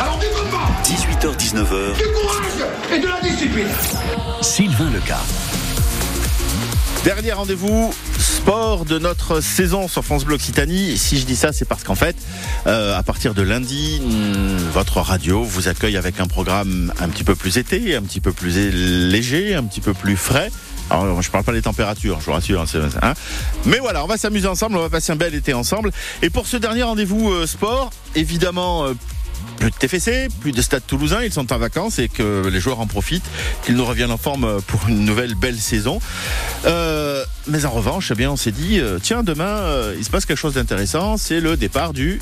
Alors du 18h-19h, du courage et de la discipline. Sylvain Leca. Dernier rendez-vous sport de notre saison sur France Bleu Occitanie. Si je dis ça, c'est parce qu'en fait, euh, à partir de lundi, hmm, votre radio vous accueille avec un programme un petit peu plus été, un petit peu plus léger, un petit peu plus frais. Alors, je parle pas des températures, je vous rassure. hein, c'est- hein. Mais voilà, on va s'amuser ensemble, on va passer un bel été ensemble. Et pour ce dernier rendez-vous euh, sport, évidemment, euh, plus de TFC, plus de stade toulousain, ils sont en vacances et que les joueurs en profitent, qu'ils nous reviennent en forme pour une nouvelle belle saison. Euh, mais en revanche, eh bien, on s'est dit, euh, tiens, demain, euh, il se passe quelque chose d'intéressant, c'est le départ du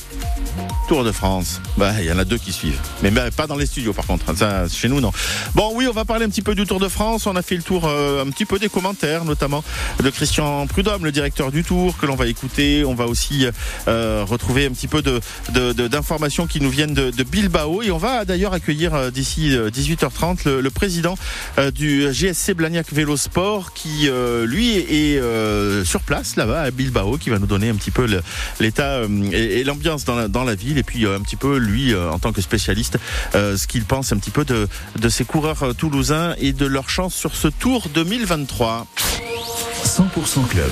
Tour de France. Bah, il y en a deux qui suivent, mais pas dans les studios par contre. Ça, chez nous, non. Bon, oui, on va parler un petit peu du Tour de France. On a fait le tour euh, un petit peu des commentaires, notamment de Christian Prudhomme, le directeur du Tour, que l'on va écouter. On va aussi retrouver un petit peu de de- d'informations qui nous viennent de, Bilbao et on va d'ailleurs accueillir d'ici euh, 18h30 le, le président du GSC Blagnac Vélo Sport qui lui est euh, sur place là-bas à Bilbao qui va nous donner un petit peu l'état euh, et, et l'ambiance dans la, dans la ville et puis euh, un petit peu lui euh, en tant que spécialiste euh, ce qu'il pense un petit peu de, de ces coureurs toulousains et de leur chance sur ce Tour 2023. 100% Club.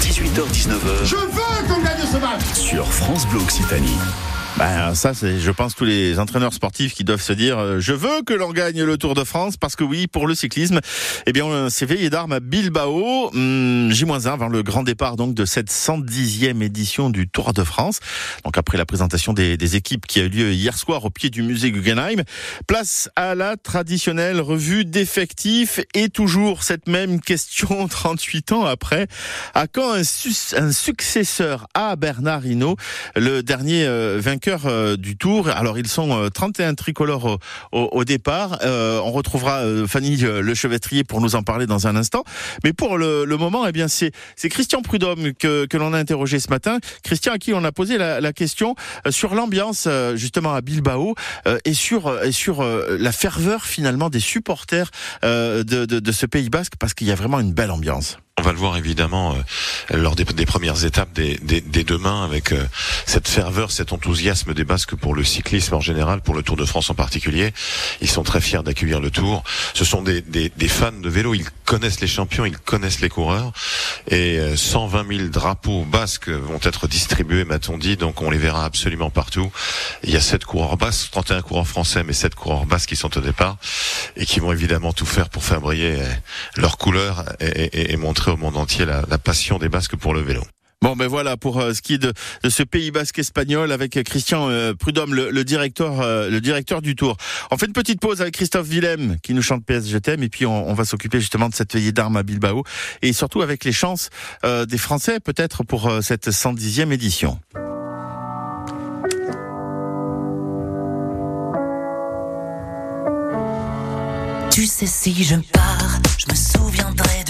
18h-19h Je veux qu'on gagne ce match. sur France Bleu Occitanie. Ben, ça, c'est, je pense, tous les entraîneurs sportifs qui doivent se dire, euh, je veux que l'on gagne le Tour de France, parce que oui, pour le cyclisme, eh bien, on s'est veillé d'armes à Bilbao, hum, J-1 avant le grand départ, donc, de cette 110e édition du Tour de France. Donc, après la présentation des, équipes qui a eu lieu hier soir au pied du musée Guggenheim, place à la traditionnelle revue d'effectifs et toujours cette même question 38 ans après. À quand un, un successeur à Bernard Hinault, le dernier euh, vainqueur euh, du Tour Alors ils sont euh, 31 tricolores au, au- au départ. Euh, on retrouvera euh, Fanny euh, Le Chevetrier pour nous en parler dans un instant. Mais pour le, le moment, eh bien c'est c'est Christian Prudhomme que, que l'on a interrogé ce matin. Christian à qui on a posé la, la question euh, sur l'ambiance euh, justement à Bilbao euh, et sur euh, et sur euh, la ferveur finalement des supporters euh, de, de, de ce Pays Basque parce qu'il y a vraiment une belle ambiance. On va le voir évidemment euh, lors des, premières étapes des, des, des demain avec euh, cette ferveur, cet enthousiasme des Basques pour le cyclisme en général, pour le Tour de France en particulier. Ils sont très fiers d'accueillir le Tour. Ce sont des, fans de vélo, ils connaissent les champions, ils connaissent les coureurs. Et euh, 120 000 drapeaux basques vont être distribués, m'a-t-on dit, donc on les verra absolument partout. Il y a 7 coureurs basques, 31 coureurs français, mais 7 coureurs basques qui sont au départ et qui vont évidemment tout faire pour faire briller euh, leurs couleurs et montrer au monde entier la, la passion des Basques pour le vélo. Bon, ben voilà pour euh, ce qui est de, de ce Pays Basque espagnol avec Christian euh, Prudhomme, le, le directeur, euh, le directeur du Tour. On fait une petite pause avec Christophe Willem qui nous chante PS Je t'aime et puis on, on va s'occuper justement de cette veillée d'armes à Bilbao et surtout avec les chances euh, des Français peut-être pour euh, cette 110e édition. Tu sais si je pars, je me souviendrai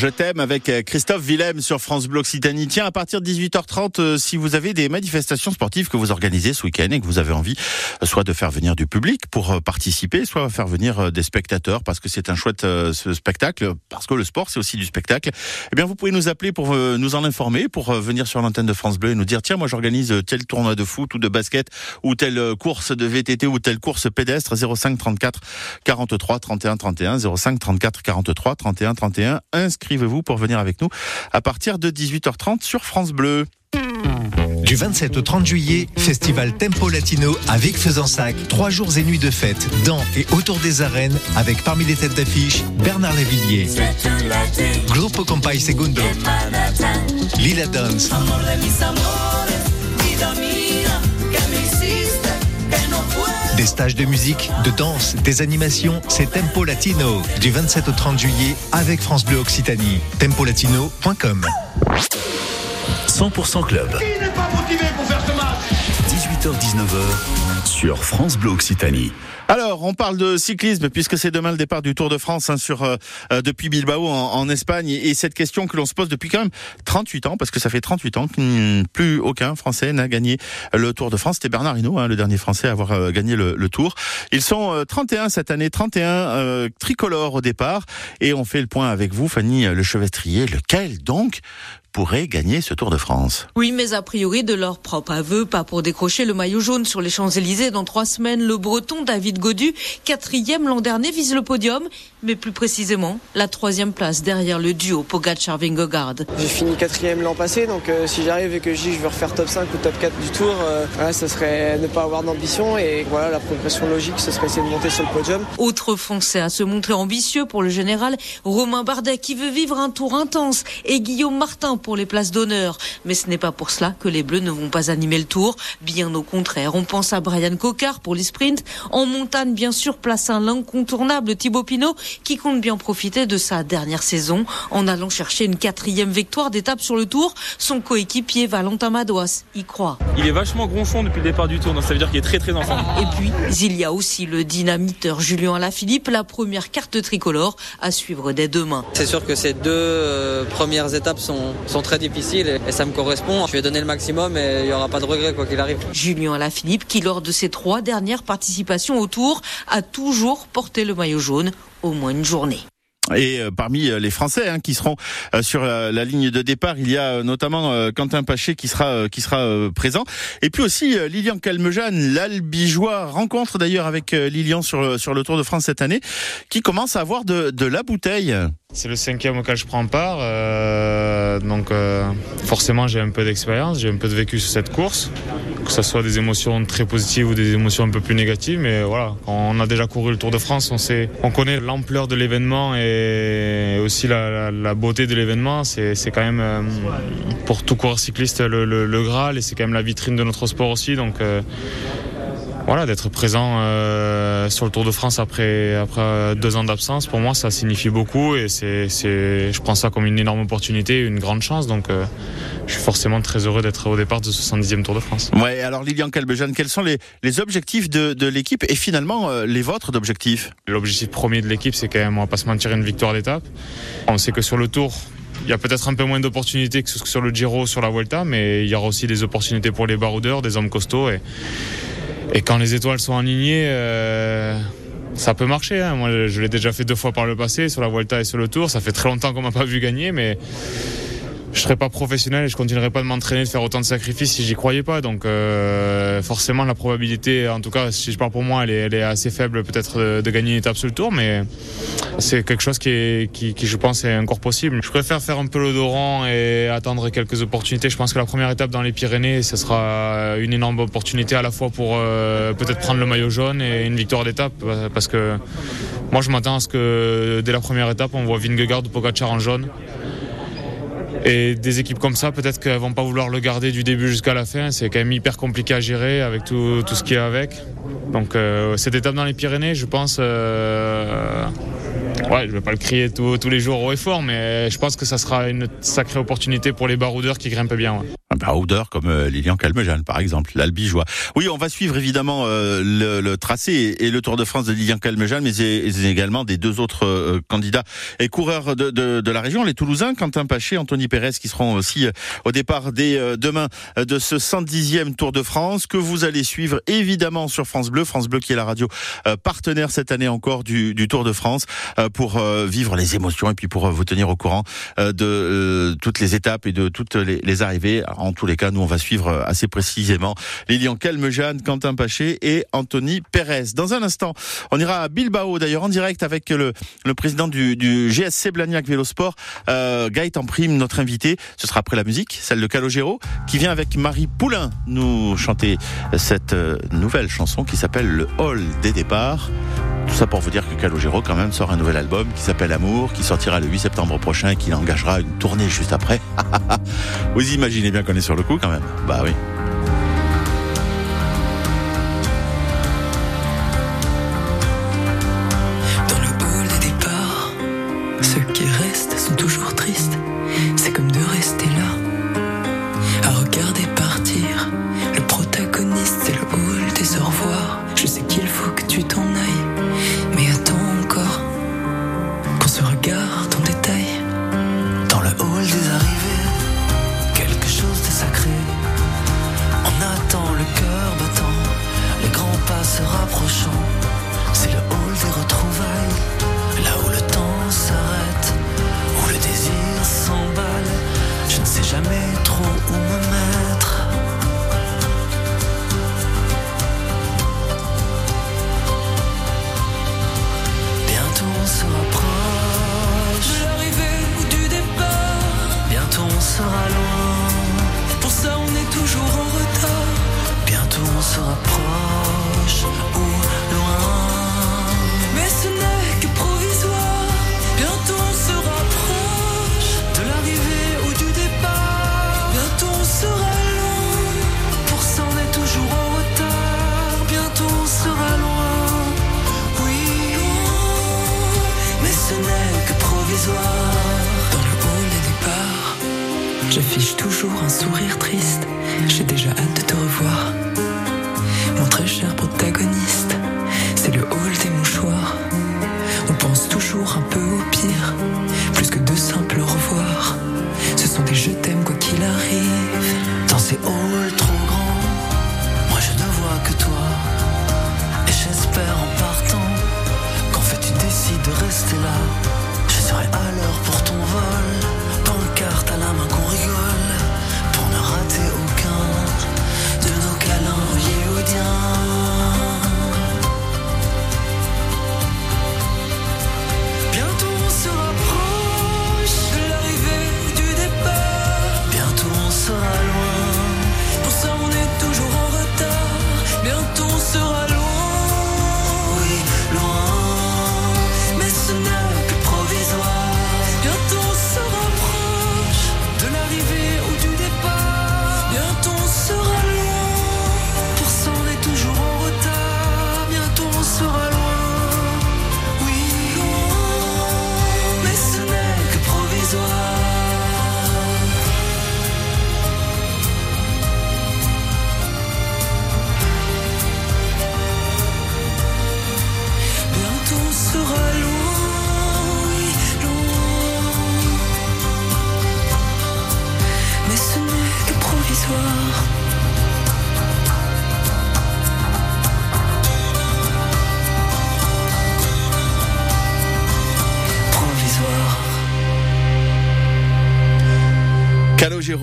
je t'aime avec euh, Christophe Willem sur France Bleu Occitanie. Tiens, à partir de 18h30, euh, si vous avez des manifestations sportives que vous organisez ce week-end et que vous avez envie euh, soit de faire venir du public pour participer, soit faire venir des spectateurs parce que c'est un chouette spectacle, parce que le sport c'est aussi du spectacle, eh bien vous pouvez nous appeler pour nous en informer, pour venir sur l'antenne de France Bleu et nous dire tiens moi j'organise tel tournoi de foot ou de basket ou telle course de VTT ou telle course pédestre 05 34 43 31 31 05 34 43 31 31 inscrivez-vous pour venir avec nous à partir de 18h30 sur France Bleu. Du 27 au 30 juillet, festival Tempo Latino avec Faisansac. Trois jours et nuits de fête dans et autour des arènes avec parmi les têtes d'affiche Bernard Lavillier, Grupo Compay Segundo, Lila Dance, des stages de musique, de danse, des animations, c'est Tempo Latino. Du 27 au 30 juillet avec France Bleu Occitanie. Tempolatino.com 100% Club, Qui n'est pas motivé pour faire ce match? 18h-19h sur France Bleu Occitanie. Alors, on parle de cyclisme puisque c'est demain le départ du Tour de France hein, sur euh, euh, depuis Bilbao en, Espagne et cette question que l'on se pose depuis quand même 38 ans parce que ça fait 38 ans que plus aucun Français n'a gagné le Tour de France. C'était Bernard Hinault, hein, le dernier Français à avoir euh, gagné le, Tour. Ils sont euh, 31 cette année, 31 euh, tricolores au départ et on fait le point avec vous, Fanny Le Chevestrier. Lequel donc pourrait gagner ce Tour de France Oui, mais a priori, de leur propre aveu, pas pour décrocher le maillot jaune sur les Champs-Élysées dans trois semaines. Le breton David Godu, quatrième l'an dernier, vise le podium, mais plus précisément, la troisième place derrière le duo Pogacar-Vingegaard. J'ai fini quatrième l'an passé, donc euh, si j'arrive et que je dis je veux refaire top 5 ou top 4 du tour, euh, voilà, ça serait ne pas avoir d'ambition et voilà la progression logique, ce serait essayer de monter sur le podium. Autre Français à se montrer ambitieux pour le général, Romain Bardet qui veut vivre un tour intense et Guillaume Martin pour les places d'honneur. Mais ce n'est pas pour cela que les Bleus ne vont pas animer le tour. Bien au contraire, on pense à Brian Cocard pour les sprints. En montagne, bien sûr, place un l'incontournable Thibaut Pinot qui compte bien profiter de sa dernière saison en allant chercher une quatrième victoire d'étape sur le tour. Son coéquipier Valentin Madouas y croit. Il est vachement gronchon depuis le départ du tour, donc ça veut dire qu'il est très très en forme. Et puis, il y a aussi le dynamiteur Julien Alaphilippe, la première carte tricolore à suivre dès demain. C'est sûr que ces deux euh, premières étapes sont, sont très difficiles et, et ça me correspond. Je vais donner le maximum et il n'y aura pas de regret quoi qu'il arrive. Julien Alaphilippe, qui lors de ses trois dernières participations au Tour, a toujours porté le maillot jaune au moins une journée. Et euh, parmi euh, les Français hein, qui seront euh, sur la ligne de départ, il y a notamment euh, Quentin Paché qui sera euh, qui sera euh, présent, et puis aussi Lilian Calmejane, l'Albigeois rencontre d'ailleurs avec Lilian sur le- sur le Tour de France cette année, qui commence à avoir de de la bouteille. C'est le cinquième auquel je prends part, euh, donc euh, forcément j'ai un peu d'expérience, j'ai un peu de vécu sur cette course, que ce soit des émotions très positives ou des émotions un peu plus négatives, mais voilà, on a déjà couru le Tour de France, on sait, on connaît l'ampleur de l'événement et aussi la, beauté de l'événement. C'est quand même euh, pour tout coureur cycliste le Graal et c'est quand même la vitrine de notre sport aussi, donc. euh, voilà, d'être présent euh, sur le Tour de France après, après deux ans d'absence, pour moi, ça signifie beaucoup et c'est, c'est, je prends ça comme une énorme opportunité, une grande chance. Donc, euh, je suis forcément très heureux d'être au départ de ce 70e Tour de France. Ouais, alors Lilian Calmejane, quels sont les les objectifs de de l'équipe et finalement euh, les vôtres d'objectifs? L'objectif premier de l'équipe, c'est quand même, on va pas se mentir, une victoire d'étape. On sait que sur le Tour, il y a peut-être un peu moins d'opportunités que sur le Giro, sur la Vuelta, mais il y aura aussi des opportunités pour les baroudeurs, des hommes costauds. Et, et quand les étoiles sont alignées, euh, ça peut marcher. hein. Moi, je l'ai déjà fait deux fois par le passé, sur la Vuelta et sur le Tour. Ça fait très longtemps qu'on m'a pas vu gagner, mais je serais pas professionnel et je continuerais pas de m'entraîner, de faire autant de sacrifices si j'y croyais pas. Donc euh, forcément la probabilité, en tout cas si je parle pour moi, elle est, assez faible peut-être de, de, gagner une étape sur le tour, mais c'est quelque chose qui, je pense est encore possible. Je préfère faire un peu l'odorant et attendre quelques opportunités. Je pense que la première étape dans les Pyrénées, ce sera une énorme opportunité à la fois pour euh, peut-être prendre le maillot jaune et une victoire d'étape parce que moi je m'attends à ce que dès la première étape on voit Vingegaard ou Pogacar en jaune. Et des équipes comme ça, peut-être qu'elles vont pas vouloir le garder du début jusqu'à la fin. C'est quand même hyper compliqué à gérer avec tout, tout ce qui est avec. Donc euh, cette étape dans les Pyrénées, je pense, euh, ouais, je vais pas le crier tous les jours haut et fort, mais je pense que ça sera une sacrée opportunité pour les baroudeurs qui grimpent bien. Un baroudeur comme euh, Lilian Calmejane, par exemple, l'Albigeois. Oui, on va suivre évidemment euh, le, le, tracé et le Tour de France de Lilian Calmejane, mais également des deux autres euh, candidats et coureurs de, de, de, la région, les Toulousains, Quentin Paché, Anthony Pérez, qui seront aussi au départ dès demain de ce 110e Tour de France, que vous allez suivre évidemment sur France Bleu, France Bleu qui est la radio partenaire cette année encore du, du Tour de France, pour vivre les émotions et puis pour vous tenir au courant de toutes les étapes et de toutes les, les arrivées. En tous les cas, nous, on va suivre assez précisément Lilian Calmejane, Quentin Paché et Anthony Pérez. Dans un instant, on ira à Bilbao, d'ailleurs, en direct avec le, président du, du GSC Blagnac Vélosport, euh, Gaëtan Prime, notre invité. Ce sera après la musique, celle de Calogero, qui vient avec Marie Poulain nous chanter cette euh, nouvelle chanson qui s'appelle Le Hall des départs. Tout ça pour vous dire que Calogero quand même sort un nouvel album qui s'appelle Amour, qui sortira le 8 septembre prochain et qui engagera une tournée juste après. vous imaginez bien qu'on est sur le coup quand même. Bah oui. J'ai déjà hâte de te revoir.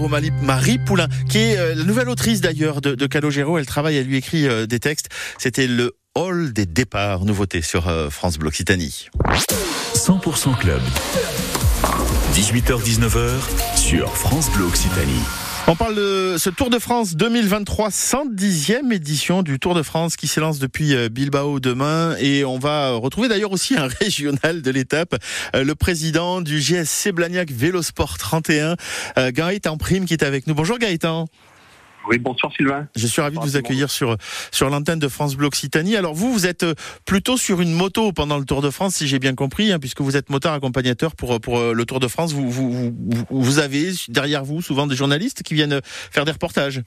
Marie Poulain, qui est euh, la nouvelle autrice d'ailleurs de, de Calogero. Elle travaille, elle lui écrit euh, des textes. C'était le hall des départs, nouveauté sur euh, France Bleu Occitanie. 100% Club. 18h-19h sur France Bleu Occitanie. On parle de ce Tour de France 2023, 110e édition du Tour de France qui s'élance depuis euh, Bilbao demain et on va retrouver d'ailleurs aussi un régional de l'étape, euh, le président du GSC Blagnac Vélosport 31, euh, Gaëtan Prime qui est avec nous. Bonjour Gaëtan. Oui, bonsoir Sylvain. Je suis ravi de vous accueillir sur sur l'antenne de France Bleu Occitanie. Alors vous, vous êtes euh, plutôt sur une moto pendant le Tour de France, si j'ai bien compris, hein, puisque vous êtes moteur accompagnateur pour pour euh, le Tour de France. Vous, vous, vous, vous avez derrière vous souvent des journalistes qui viennent faire des reportages.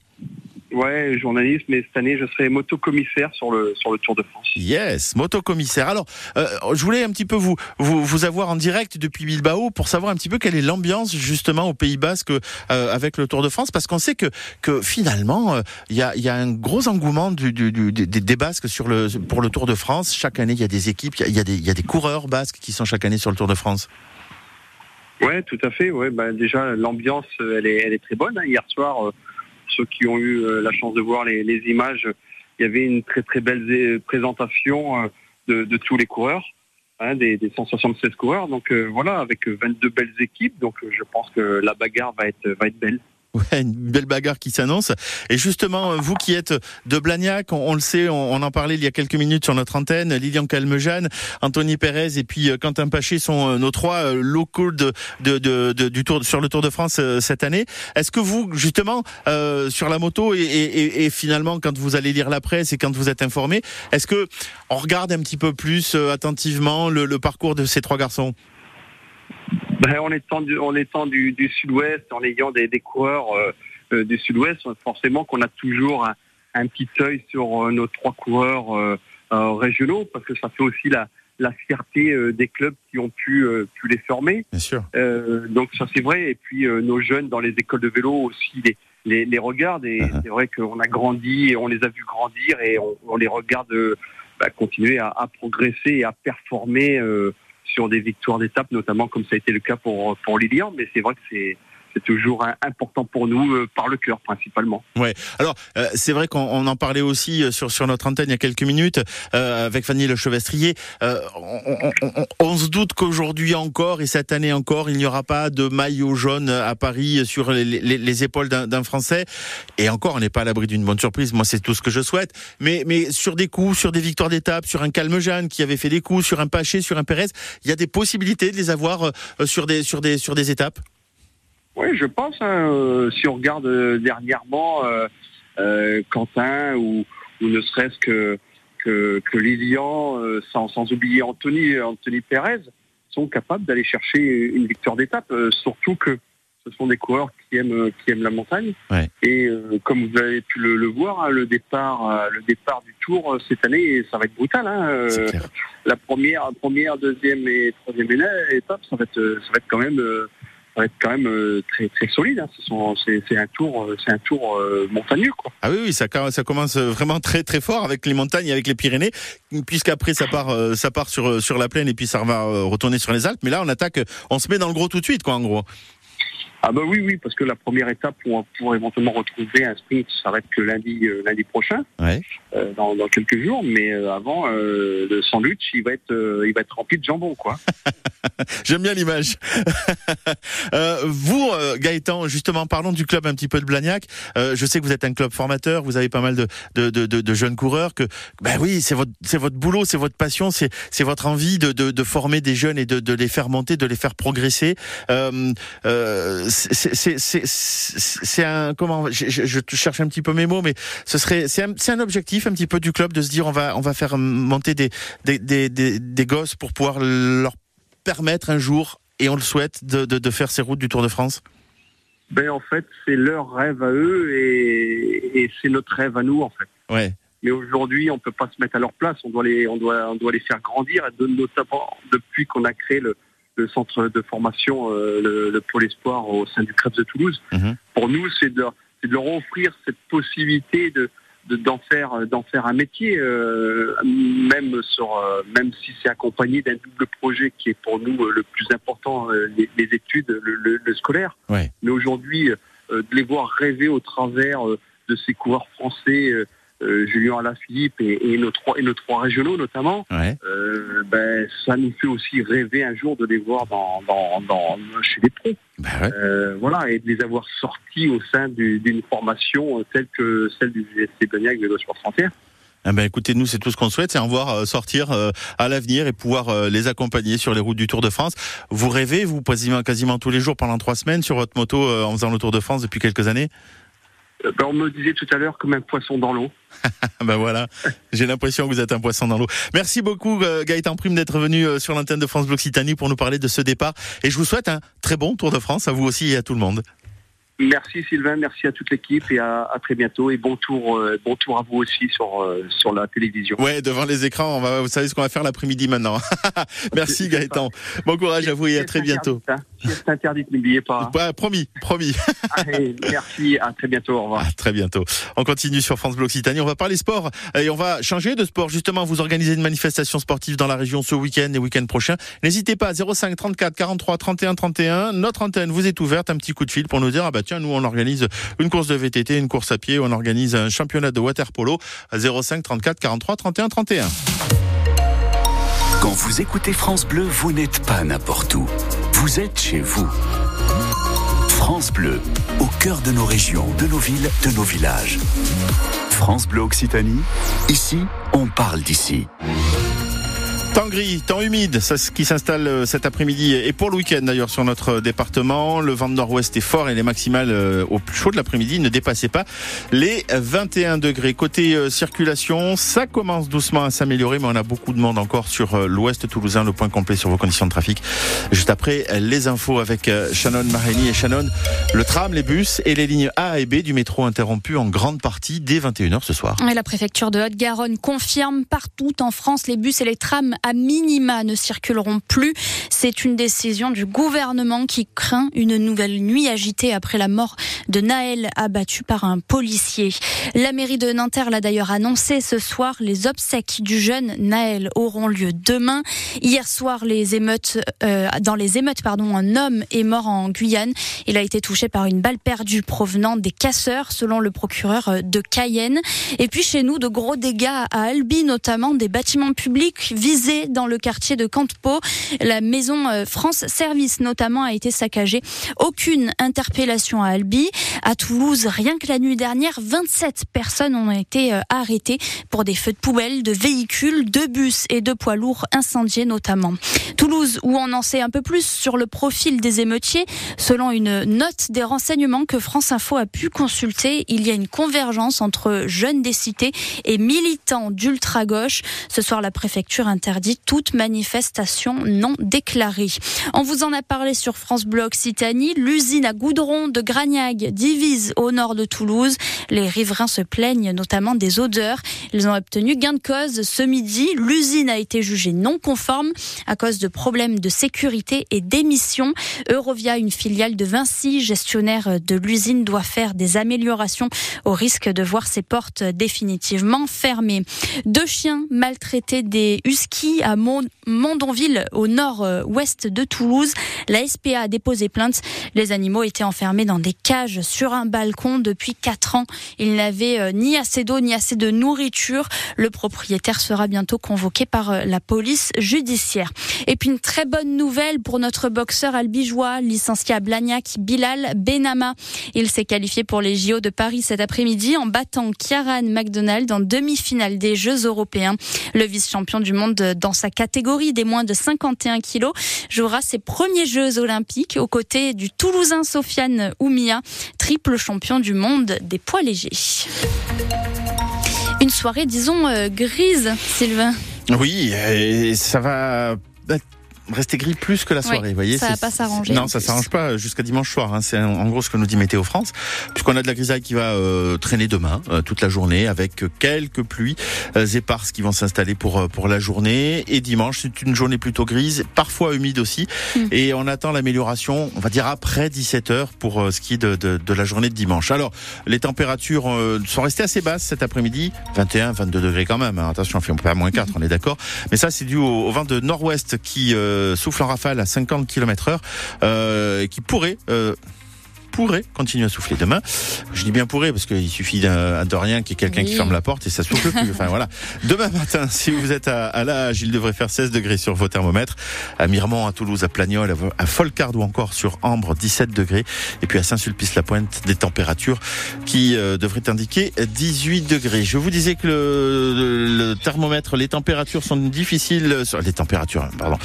Ouais, journaliste, mais cette année, je serai motocommissaire sur le, sur le Tour de France. Yes, motocommissaire. Alors, euh, je voulais un petit peu vous, vous, vous avoir en direct depuis Bilbao pour savoir un petit peu quelle est l'ambiance justement au Pays Basque euh, avec le Tour de France, parce qu'on sait que, que finalement, euh, il y, a, y a un gros engouement du, du, du, des, des Basques sur le, pour le Tour de France. Chaque année, il y a des équipes, il y, a des, il y a des coureurs basques qui sont chaque année sur le Tour de France. Ouais, tout à fait. Ouais, bah, déjà, l'ambiance, elle est, elle est très bonne. Hein. Hier soir, ceux qui ont eu euh, la chance de voir les, images, il y avait une très très belle présentation euh, de, de tous les coureurs, hein, des, des 176 coureurs. Donc euh, voilà, avec 22 belles équipes. Donc je pense que la bagarre va être, va être belle. Ouais, une belle bagarre qui s'annonce. Et justement, vous qui êtes de Blagnac, on, le sait, on, en parlait il y a quelques minutes sur notre antenne, Lilian Calmejane, Anthony Pérez et puis Quentin Paché sont nos trois locaux de, de, de, du tour sur le Tour de France cette année. Est-ce que vous, justement, euh, sur la moto et, et, et, finalement, quand vous allez lire la presse et quand vous êtes informé, est-ce que on regarde un petit peu plus euh, attentivement le, le parcours de ces trois garçons? Ben, en étant du, en étant du, du sud-ouest, en ayant des, des coureurs euh, du sud-ouest, forcément qu'on a toujours un, un, petit œil sur euh, nos trois coureurs euh, régionaux, parce que ça fait aussi la, la fierté des clubs qui ont pu, pu les former. Bien sûr. donc ça c'est vrai. Et puis nos jeunes dans les écoles de vélo aussi les, les, les regardent. Et uh -huh. c'est vrai qu'on a grandi et on les a vus grandir et on, on les regarde bah, continuer à, à, progresser et à performer sur des victoires d'étape, notamment comme ça a été le cas pour, pour Lilian. Mais c'est vrai que c'est c'est toujours important pour nous euh, par le cœur principalement. Ouais. Alors euh, c'est vrai qu'on en parlait aussi sur sur notre antenne il y a quelques minutes euh, avec Fanny Le Chevestrier. Euh, on, on, on, se doute qu'aujourd'hui encore et cette année encore, il n'y aura pas de maillot jaune à Paris sur les, les, les épaules d'un Français. Et encore, on n'est pas à l'abri d'une bonne surprise. Moi, c'est tout ce que je souhaite. Mais mais sur des coups, sur des victoires d'étape, sur un Calme Jeanne qui avait fait des coups, sur un Paché, sur un Pérez, il y a des possibilités de les avoir sur des sur des sur des étapes. Oui, je pense. Hein, euh, si on regarde euh, dernièrement euh, euh, Quentin ou, ou ne serait-ce que, que, que Lilian, euh, sans, sans oublier Anthony, Anthony Pérez, sont capables d'aller chercher une victoire d'étape. surtout que ce sont des coureurs qui aiment qui aiment la montagne. Ouais. Et comme vous avez pu le, le voir, hein, le départ le départ du Tour cette année, ça va être brutal. Hein, la première première deuxième et troisième étape, ça va être ça va être quand même va être quand même euh, très très solide. Hein. C'est un tour, tour euh, montagneux. Quoi. Ah oui, oui, ça, commence vraiment très très fort avec les montagnes, avec les Pyrénées, puisqu'après ça part, euh, part sur sur la plaine et puis ça va retourner sur les Alpes. Mais là, on attaque, on se met dans le gros tout de suite, quoi, en gros. Ah bah oui, oui, parce que la première étape pour, pour éventuellement retrouver un sprint s'arrête que lundi, euh, lundi prochain, ouais. euh, dans, dans, quelques jours. Mais euh, avant, le sandwich, il va être, il va être rempli de jambon, quoi. J'aime bien l'image. vous, Gaëtan, justement, parlons du club un petit peu de Blagnac. je sais que vous êtes un club formateur, vous avez pas mal de, de, de, de jeunes coureurs. Que, ben oui, c'est votre, c'est votre boulot, c'est votre passion, c'est, c'est votre envie de, de, de former des jeunes et de, de les faire monter, de les faire progresser. C'est un comment je, cherche un petit peu mes mots mais ce serait c'est un, un, objectif un petit peu du club de se dire on va on va faire monter des des, des, des, des gosses pour pouvoir leur permettre un jour et on le souhaite de, de, de faire ces routes du Tour de France? Ben en fait c'est leur rêve à eux et, et c'est notre rêve à nous en fait. Ouais. Mais aujourd'hui on peut pas se mettre à leur place. On doit les on doit on doit les faire grandir. Notamment depuis qu'on a créé le le centre de formation, euh, le, le, pôle espoir au sein du Krebs de Toulouse. Mmh. Pour nous, c'est de, de, leur offrir cette possibilité de d'en faire d'en faire un métier euh, même sur euh, même si c'est accompagné d'un double projet qui est pour nous le plus important les, les, études le, le, cycle scolaire. Ouais. Mais aujourd'hui, euh, de les voir rêver au travers euh, de ces coureurs français, euh, Julien Alaphilippe et, et, nos trois, et nos trois régionaux notamment, Ouais. euh, ben, ça nous fait aussi rêver un jour de les voir dans, dans, dans, chez les pros. Bah ouais. Euh, voilà, et de les avoir sortis au sein du- d'une formation telle que celle du VSC Cognac Vélo Sport Frontière. Ah ben écoutez, nous c'est tout ce qu'on souhaite, c'est en voir sortir à l'avenir et pouvoir les accompagner sur les routes du Tour de France. Vous rêvez, vous quasiment, quasiment tous les jours pendant trois semaines sur votre moto en faisant le Tour de France depuis quelques années? Ben, on me disait tout à l'heure comme un poisson dans l'eau. Ben voilà, j'ai l'impression que vous êtes un poisson dans l'eau. Merci beaucoup euh, Gaëtan Prime d'être venu euh, sur l'antenne de France Bleu Occitanie pour nous parler de ce départ. Et je vous souhaite un très bon Tour de France à vous aussi et à tout le monde. Merci Sylvain, merci à toute l'équipe et à, à très bientôt et bon tour, euh, bon tour à vous aussi sur, euh, sur la télévision. Ouais, devant les écrans, on va, vous savez ce qu'on va faire l'après-midi maintenant. Merci Gaëtan. Bon courage à vous et à très bientôt. C'est interdit, n'oubliez pas. Ouais, promis, promis. Allez, merci, à très bientôt, au revoir. À très bientôt. On continue sur France Bleu Occitanie. On va parler sport et on va changer de sport. Justement, vous organisez une manifestation sportive dans la région ce week-end et week-end prochain. N'hésitez pas 05 34 43 31 31. Notre antenne vous est ouverte. Un petit coup de fil pour nous dire ah bah tiens nous on organise une course de VTT, une course à pied, on organise un championnat de water polo. 05 34 43 31 31. Quand vous écoutez France Bleu, vous n'êtes pas n'importe où. Vous êtes chez vous. France Bleu, au cœur de nos régions, de nos villes, de nos villages. France Bleu Occitanie, ici, on parle d'ici. Temps gris, temps humide, c'est ce qui s'installe euh, cet après-midi et pour le week-end d'ailleurs sur notre département. Le vent de nord-ouest est fort et les maximales euh, au plus chaud de l'après-midi ne dépassaient pas les 21 degrés. Côté euh, circulation, ça commence doucement à s'améliorer, mais on a beaucoup de monde encore sur euh, l'ouest toulousain. Le point complet sur vos conditions de trafic. Juste après euh, les infos avec euh, Shannon Mareni et Shannon. Le tram, les bus et les lignes A et B du métro interrompus en grande partie dès 21h ce soir. La préfecture de Haute-Garonne confirme partout en France, les bus et les trams à minima ne circuleront plus. C'est une décision du gouvernement qui craint une nouvelle nuit agitée après la mort de Naël abattu par un policier. La mairie de Nanterre l'a d'ailleurs annoncé ce soir. Les obsèques du jeune Naël auront lieu demain. Hier soir, les émeutes, euh, dans les émeutes, pardon, un homme est mort en Guyane. Il a été touché par une balle perdue provenant des casseurs, selon le procureur de Cayenne. Et puis chez nous, de gros dégâts à Albi, notamment des bâtiments publics visés dans le quartier de Camtepo. La maison euh, France Service, notamment, a été saccagée. Aucune interpellation à Albi. À Toulouse, rien que la nuit dernière, 27 personnes ont été euh, arrêtées pour des feux de poubelle, de véhicules, de bus et de poids lourds incendiés notamment. Toulouse, où on en sait un peu plus sur le profil des émeutiers, selon une note des renseignements que France Info a pu consulter, il y a une convergence entre jeunes des cités et militants d'ultra-gauche. Ce soir, la préfecture interdit toute manifestation non déclarée. On vous en a parlé sur France Bleu Occitanie. L'usine à goudron de Gragnag divise au nord de Toulouse. Les riverains se plaignent notamment des odeurs. Ils ont obtenu gain de cause ce midi. L'usine a été jugée non conforme à cause de problèmes de sécurité et d'émissions. Eurovia, une filiale de Vinci, gestionnaire de l'usine, doit faire des améliorations au risque de voir ses portes définitivement fermées. Deux chiens maltraités des huskies à Mondonville, au nord-ouest de Toulouse. La SPA a déposé plainte. Les animaux étaient enfermés dans des cages sur un balcon depuis quatre ans. Ils n'avaient euh, ni assez d'eau ni assez de nourriture. Le propriétaire sera bientôt convoqué par euh, la police judiciaire. Et puis une très bonne nouvelle pour notre boxeur albigeois, licencié à Blagnac, Bilal Benama. Il s'est qualifié pour les JO de Paris cet après-midi en battant Kiaran McDonald en demi-finale des Jeux européens. Le vice-champion du monde dans sa catégorie des moins de 51 kilos jouera ses premiers Jeux olympiques aux côtés du Toulousain Sofiane Oumia, triple champion du monde des poids légers. Une soirée, disons, euh, grise, Sylvain. Oui, ça va rester gris plus que la soirée. Oui, vous voyez, ça va pas s'arranger, Non, ça s'arrange pas jusqu'à dimanche soir. Hein. C'est en gros ce que nous dit Météo France, puisqu'on a de la grisaille qui va euh, traîner demain euh, toute la journée, avec quelques pluies euh, éparses qui vont s'installer pour euh, pour la journée. Et dimanche, c'est une journée plutôt grise, parfois humide aussi. Hmm. Et on attend l'amélioration, on va dire après 17 heures pour euh, ce qui est de, de, de la journée de dimanche. Alors, les températures euh, sont restées assez basses cet après-midi, 21, 22 degrés quand même. hein. Attention, on fait pas moins 4, on est d'accord. Mais ça, c'est dû au, au vent de nord-ouest qui euh, euh, souffle en rafale à 50 km heure, euh, qui pourrait euh, pourrait continuer à souffler demain. Je dis bien pourrait parce qu'il suffit d'un- de rien qu'il y ait quelqu'un qui ferme la porte et ça souffle plus. Enfin voilà. Demain matin, si vous êtes à, à l'âge, il devrait faire 16 degrés sur vos thermomètres. À Miremont, à Toulouse, à Plagnol, à Folcard ou encore sur Ambre, 17 degrés. Et puis à Saint-Sulpice-la-Pointe, des températures qui euh, devraient indiquer 18 degrés. Je vous disais que le, le- le thermomètre, les températures sont difficiles, sur les températures, pardon,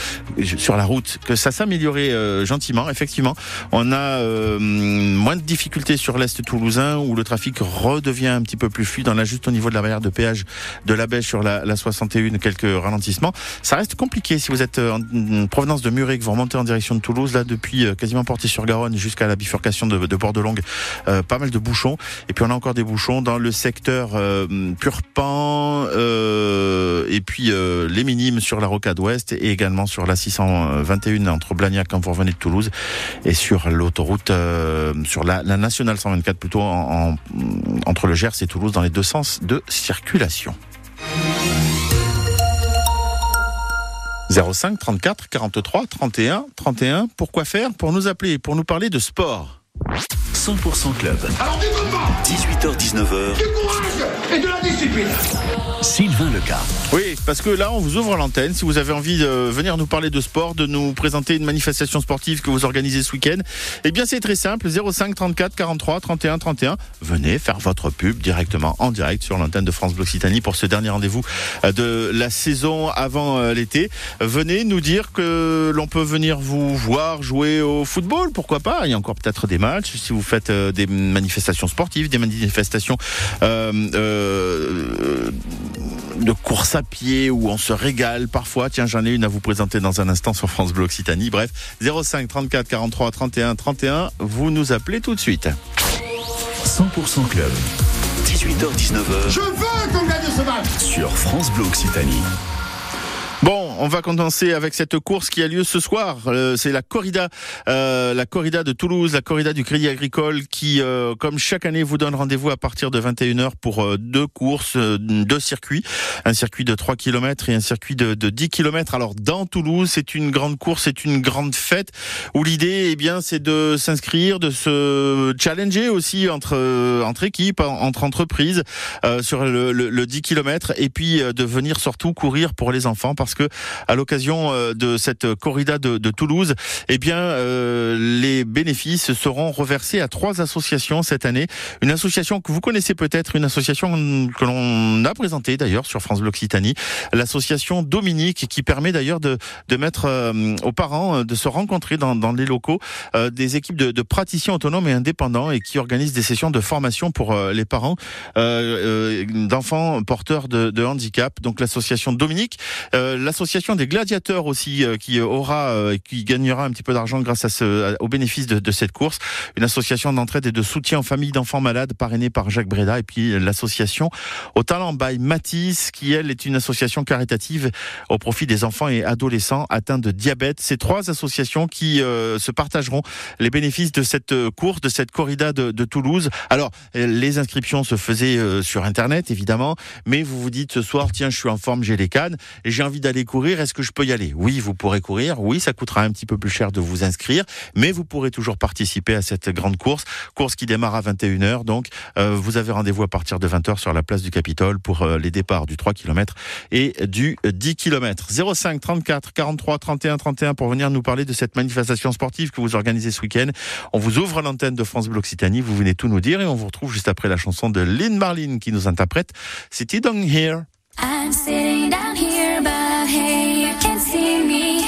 sur la route, que ça s'améliorait euh, gentiment. Effectivement, on a euh, moins de difficultés sur l'est toulousain où le trafic redevient un petit peu plus fluide. On a juste au niveau de la barrière de péage de la Bèche sur la, la 61 quelques ralentissements. Ça reste compliqué si vous êtes euh, en provenance de Muret, que vous remontez en direction de Toulouse, là depuis euh, quasiment Porté-sur-Garonne jusqu'à la bifurcation de, de Port-de-Longue, euh, pas mal de bouchons. Et puis on a encore des bouchons dans le secteur euh, Purpan euh, et puis les minimes sur la rocade ouest et également sur la 621 entre Blagnac quand vous revenez de Toulouse et sur l'autoroute euh, sur la, la nationale 124 plutôt en, en- entre le Gers et Toulouse dans les deux sens de circulation. 05 34 43 31 31 pourquoi faire? Pour nous appeler pour nous parler de sport. 100% Club. Alors du combat, 18h-19h, du courage et de la discipline. Sylvain Leca. Oui, parce que là, on vous ouvre l'antenne. Si vous avez envie de venir nous parler de sport, de nous présenter une manifestation sportive que vous organisez ce week-end, eh bien, c'est très simple. 05 34 43 31 31. Venez faire votre pub directement en direct sur l'antenne de France Bleu Occitanie pour ce dernier rendez-vous euh, de la saison avant euh, l'été. Venez nous dire que l'on peut venir vous voir jouer au football. Pourquoi pas? Il y a encore peut-être des matchs. Si vous faites euh, des manifestations sportives, des manifestations, euh, euh, de course à pied où on se régale parfois. Tiens, j'en ai une à vous présenter dans un instant sur France Bleu Occitanie. Bref, 05 34 43 31 31. Vous nous appelez tout de suite. 100% Club. 18h-19h Je veux qu'on gagne ce match. sur France Bleu Occitanie. Bon, on va commencer avec cette course qui a lieu ce soir. Euh, c'est la corrida, euh, la corrida de Toulouse, la corrida du Crédit Agricole, qui, euh, comme chaque année, vous donne rendez-vous à partir de 21h pour euh, deux courses, euh, deux circuits, un circuit de 3 km et un circuit de, de 10 km. Alors dans Toulouse, c'est une grande course, c'est une grande fête où l'idée, eh bien, c'est de s'inscrire, de se challenger aussi entre euh, entre équipes, en- entre entreprises sur le, le, le 10 km et puis de venir surtout courir pour les enfants parce que à l'occasion euh, de cette corrida de, de Toulouse, eh bien euh, les bénéfices seront reversés à trois associations cette année. Une association que vous connaissez peut-être, une association que l'on a présentée d'ailleurs sur France Bleu Occitanie, l'association Dominique qui permet d'ailleurs de, de mettre euh, aux parents euh, de se rencontrer dans, dans les locaux euh, des équipes de, de praticiens autonomes et indépendants et qui organisent des sessions de formation pour les parents d'enfants porteurs de, de handicap. Donc l'association Dominique, euh, l'association des gladiateurs aussi euh, qui aura, euh, qui gagnera un petit peu d'argent grâce à ce, au bénéfice de, cette course. Une association d'entraide et de soutien aux familles d'enfants malades parrainée par Jacques Breda et puis l'association au talent by Matisse qui elle est une association caritative au profit des enfants et adolescents atteints de diabète. Ces trois associations qui euh, se partageront les bénéfices de cette euh, course, de cette corrida de, de Toulouse. Alors, euh, les inscriptions se faisaient euh, sur Internet, évidemment, mais vous vous dites ce soir, tiens, je suis en forme, j'ai les cannes, j'ai envie d'aller courir, est-ce que je peux y aller? Oui, vous pourrez courir, oui, ça coûtera un petit peu plus cher de vous inscrire, mais vous pourrez toujours participer à cette grande course, course qui démarre à 21h, donc euh, vous avez rendez-vous à partir de 20h sur la place du Capitole pour euh, les départs du 3 km et du 10 km. 05 34 43 31 31 pour venir nous parler de cette manifestation sportive que vous organisez ce week-end. On vous ouvre l'antenne de France Bleu Occitanie, vous venez tout nous dire et on vous retrouve juste après la chanson de Lynn Marlin qui nous interprète. C'était Down Here. I'm sitting down here, but hey, you can't see me,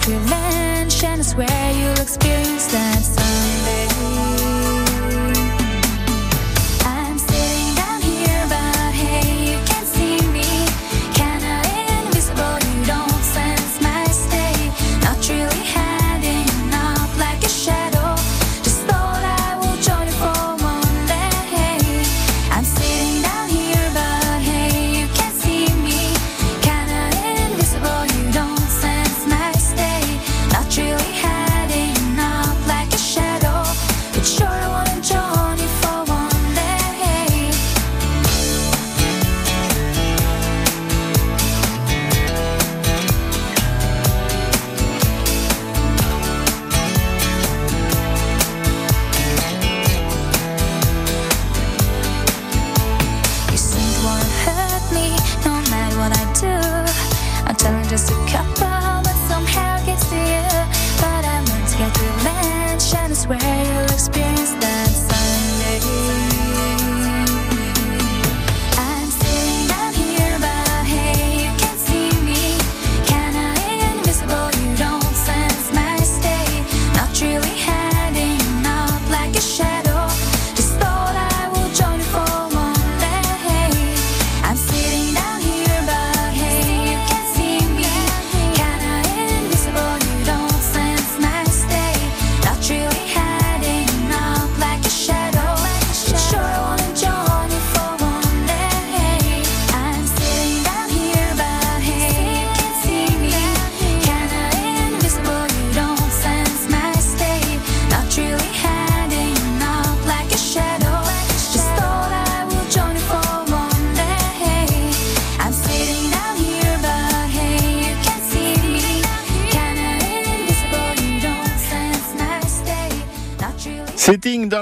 Prevention is where you'll experience that.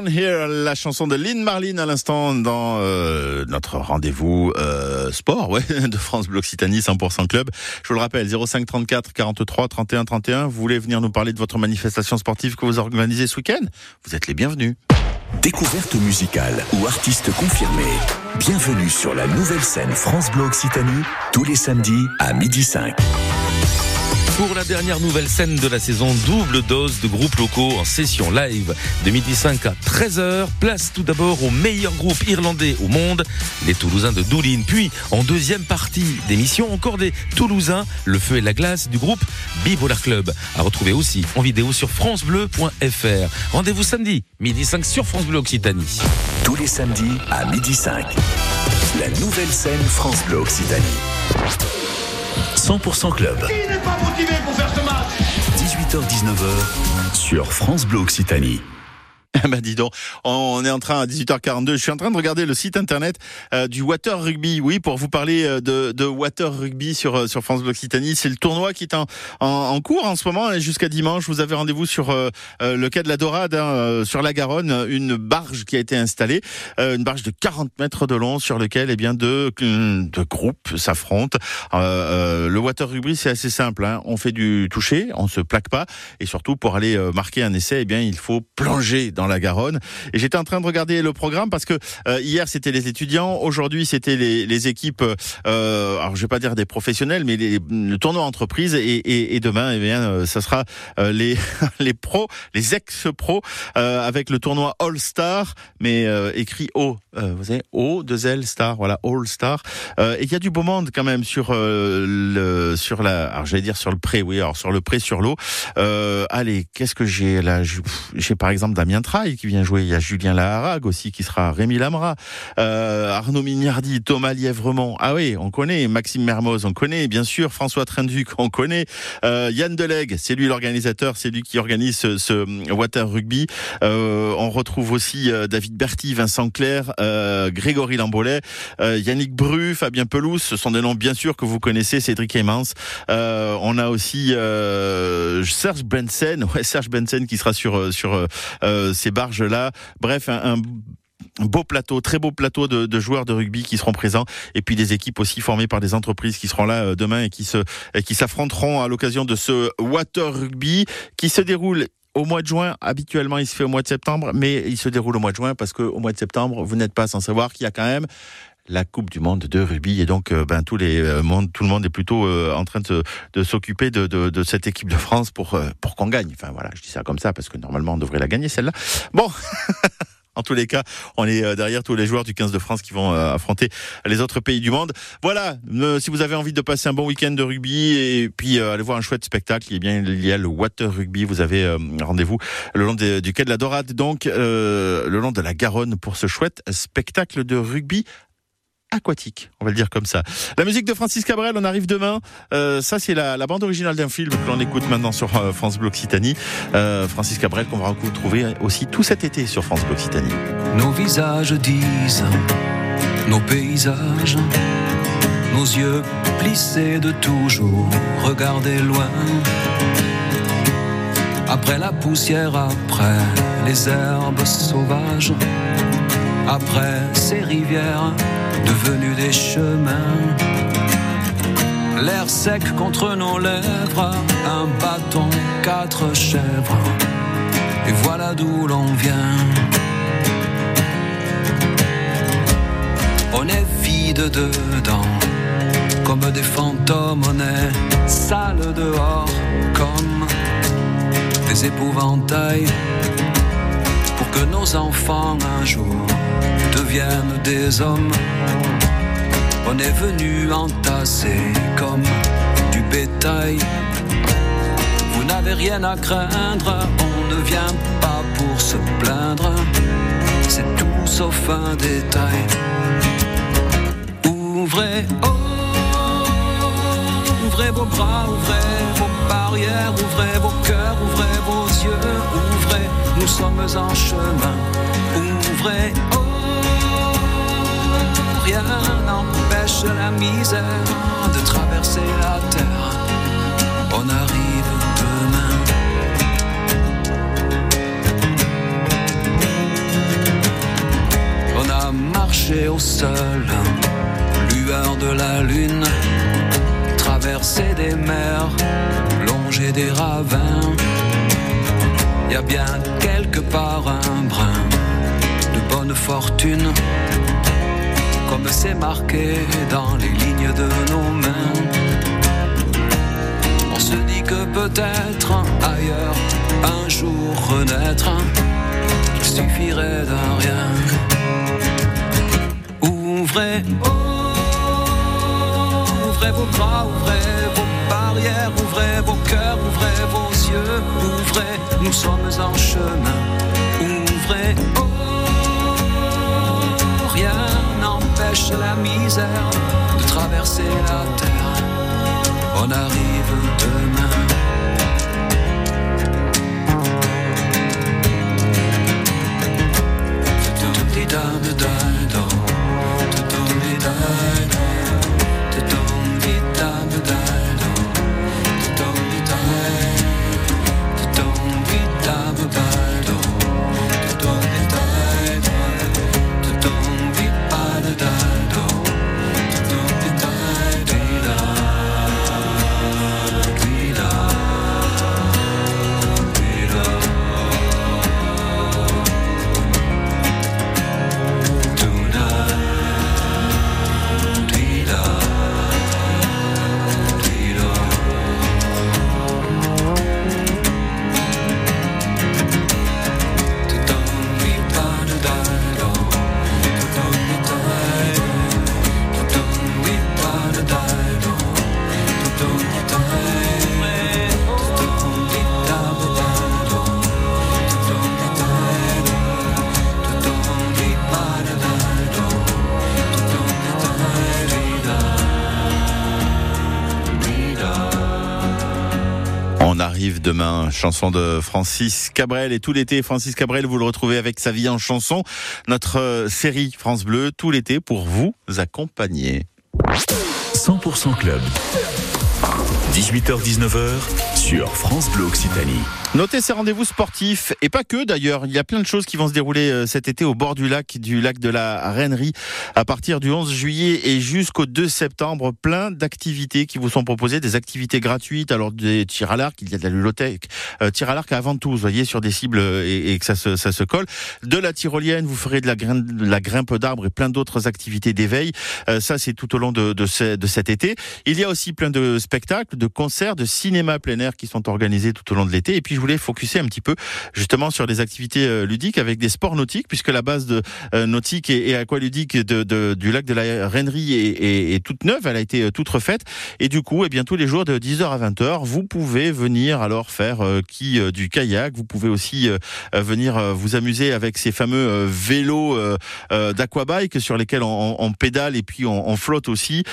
Here, la chanson de Lynn Marlin à l'instant dans euh, notre rendez-vous euh, sport de France Bloc Occitanie 100% Club. Je vous le rappelle, 05 34 43 31 31. Vous voulez venir nous parler de votre manifestation sportive que vous organisez ce week-end? Vous êtes les bienvenus. Découverte musicale ou artiste confirmé. Bienvenue sur la nouvelle scène France Bleu Occitanie, tous les samedis à midi 5. Pour la dernière nouvelle scène de la saison, double dose de groupes locaux en session live de midi 5 à 13h. Place tout d'abord au meilleur groupe irlandais au monde, les Toulousains de Doulin. Puis, en deuxième partie d'émission, encore des Toulousains, le feu et la glace du groupe Bipolar Club. À retrouver aussi en vidéo sur FranceBleu.fr. Rendez-vous samedi, midi 5 sur France Bleu Occitanie. Tous les samedis à midi 5. La nouvelle scène France Bleu Occitanie. 100% Club. Qui n'est pas motivé pour faire ce match? 18h-19h sur France Bleu Occitanie. bah dis donc, on est en train à 18h42. Je suis en train de regarder le site internet euh, du Water Rugby. Oui, pour vous parler euh, de, de Water Rugby sur euh, sur France Bleu Occitanie. C'est le tournoi qui est en, en, en cours en ce moment jusqu'à dimanche. Vous avez rendez-vous sur euh, euh, le quai de la Dorade, hein, sur la Garonne, une barge qui a été installée, euh, une barge de 40 mètres de long sur lequel eh bien deux de groupes s'affrontent. Le Water Rugby, c'est assez simple. Hein. On fait du toucher, on se plaque pas et surtout pour aller marquer un essai, eh bien il faut plonger dans la Garonne. Et j'étais en train de regarder le programme parce que euh, hier c'était les étudiants, aujourd'hui c'était les, les équipes. Euh, alors je vais pas dire des professionnels, mais les, le tournoi entreprise et, et, et demain, eh bien, euh, ça sera euh, les les pros, les ex-pros euh, avec le tournoi All Star, mais écrit O. Vous savez, O deux L Star, voilà All Star. Et il y a du beau monde quand même sur le sur la. Alors j'allais dire sur le pré, oui. Alors sur le pré sur l'eau. Allez, qu'est-ce que j'ai là? J'ai par exemple Damien Qui vient jouer. Il y a Julien Laharague aussi qui sera Rémi Lamra, euh, Arnaud Mignardi, Thomas Lièvremont. Ah oui, on connaît Maxime Mermoz, on connaît bien sûr François Trenduc, on connaît euh, Yann Delegue, c'est lui l'organisateur, c'est lui qui organise ce, ce Water Rugby. Euh, on retrouve aussi euh, David Berti, Vincent Clair, euh, Grégory Lambolet, euh, Yannick Bru, Fabien Pelouse. Ce sont des noms bien sûr que vous connaissez. Cédric Emmans. on a aussi Serge Benson, ouais Serge Benson qui sera sur sur ces barges là. Bref, un, beau plateau, très beau plateau de, joueurs de rugby qui seront présents et puis des équipes aussi formées par des entreprises qui seront là demain et qui et qui s'affronteront à l'occasion de ce Water Rugby qui se déroule au mois de juin. Habituellement, il se fait au mois de septembre, mais il se déroule au mois de juin parce qu'au mois de septembre, vous n'êtes pas sans savoir qu'il y a quand même la Coupe du Monde de rugby et donc euh, ben tous les euh, tout le monde est plutôt euh, en train de, de s'occuper de, de, de, cette équipe de France pour pour qu'on gagne. Enfin voilà, je dis ça comme ça parce que normalement on devrait la gagner celle-là. Bon. En tous les cas, on est euh, derrière tous les joueurs du 15 de France qui vont euh, affronter les autres pays du monde. Voilà, si vous avez envie de passer un bon week-end de rugby et puis euh, aller voir un chouette spectacle, eh bien, il y a le Water Rugby. Vous avez rendez-vous le long du quai de la Dorade, donc le long de la Garonne pour ce chouette spectacle de rugby aquatique, on va le dire comme ça. La musique de Francis Cabrel, on arrive demain. Euh, ça, c'est la, bande originale d'un film que l'on écoute maintenant sur euh, France Bleu Occitanie. Euh, Francis Cabrel qu'on va retrouver aussi tout cet été sur France Bleu Occitanie. Nos visages disent, nos paysages, nos yeux plissés de toujours regarder loin. Après la poussière, après les herbes sauvages, après ces rivières devenus des chemins. L'air sec contre nos lèvres, un bâton, quatre chèvres, et voilà d'où l'on vient. On est vide dedans, comme des fantômes, on est sale dehors, comme des épouvantails, que nos enfants un jour deviennent des hommes. On est venu entasser comme du bétail. Vous n'avez rien à craindre, on ne vient pas pour se plaindre. C'est tout sauf un détail. Ouvrez, oh, ouvrez vos bras, ouvrez vos barrières, ouvrez vos cœurs, ouvrez vos yeux, ouvrez, nous sommes en chemin. Ouvrez, oh, rien n'empêche la misère de traverser la terre. On arrive demain. On a marché au sol, lueur de la lune, traversé des mers, longé des ravins. Y a bien quelque part un brin de bonne fortune comme c'est marqué dans les lignes de nos mains. On se dit que peut-être ailleurs, un jour renaître, il suffirait d'un rien. Ouvrez, ouvrez vos bras, ouvrez barrières, ouvrez vos cœurs, ouvrez vos yeux, ouvrez, nous sommes en chemin. Ouvrez, oh, la misère de traverser la terre. On arrive demain. Demain, chanson de Francis Cabrel et tout l'été, Francis Cabrel, vous le retrouvez avec sa vie en chanson, notre euh, série France Bleu, tout l'été pour vous accompagner. 100% Club. 18h-19h sur France Bleu Occitanie. Notez ces rendez-vous sportifs et pas que d'ailleurs. Il y a plein de choses qui vont se dérouler euh, cet été au bord du lac, du lac de la Reinerie, à partir du 11 juillet et jusqu'au 2 septembre. Plein d'activités qui vous sont proposées, des activités gratuites, alors des tirs à l'arc, il y a de la lulothèque, euh, tir à l'arc avant tout, vous voyez, sur des cibles euh, et, que ça se, ça se colle. De la tyrolienne, vous ferez de la, grimpe, la grimpe d'arbres et plein d'autres activités d'éveil. Euh, ça, c'est tout au long de, de, de cet été. Il y a aussi plein de spectacles, de concerts, de cinéma plein air qui sont organisés tout au long de l'été. Et puis, je voulais focuser un petit peu justement sur des activités euh, ludiques avec des sports nautiques, puisque la base de euh, nautique et, aqualudique de, de, du lac de la Reinerie est, est, est, toute neuve, elle a été euh, toute refaite. Et du coup, eh bien tous les jours de 10h à 20h, vous pouvez venir alors faire euh, qui euh, du kayak. Vous pouvez aussi venir vous amuser avec ces fameux vélos d'aquabike sur lesquels on, on, pédale et puis on, on flotte aussi.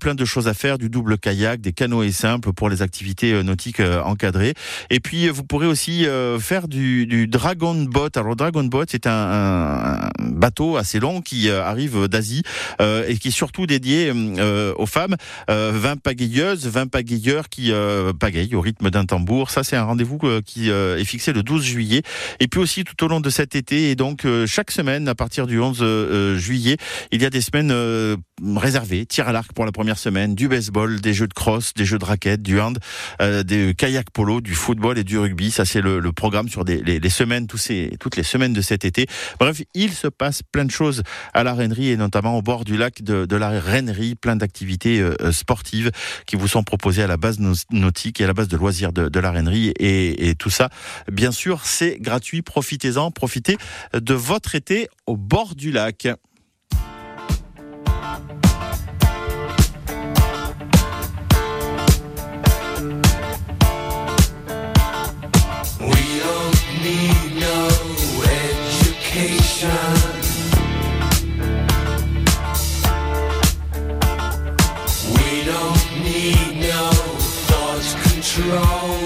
plein de choses à faire, du double kayak, des canoës simples pour les activités nautiques encadrées. Et puis vous pourrez aussi euh, faire du, du, Dragon Boat. Alors Dragon Boat, c'est un, un, bateau assez long qui euh, arrive d'Asie euh, et qui est surtout dédié euh, aux femmes. 20 pagayeuses, 20 pagayeurs qui pagayent au rythme d'un tambour. Ça, c'est un rendez-vous qui est fixé le 12 juillet. Et puis aussi tout au long de cet été et donc chaque semaine à partir du 11 juillet, il y a des semaines réservées, tir à l'arc pour la première semaine, du baseball, des jeux de cross, des jeux de raquettes, du hand, des kayak polo, du football et du rugby. Ça, c'est le, le, programme sur des, les, les, semaines, tous ces, toutes les semaines de cet été. Bref, il se passe plein de choses à la Rainerie et notamment au bord du lac de, de la Rainerie, plein d'activités euh, sportives qui vous sont proposées à la base nautique et à la base de loisirs de, de la Rainerie et, et tout ça. Bien sûr, c'est gratuit. Profitez-en, profitez de votre été au bord du lac. wrong.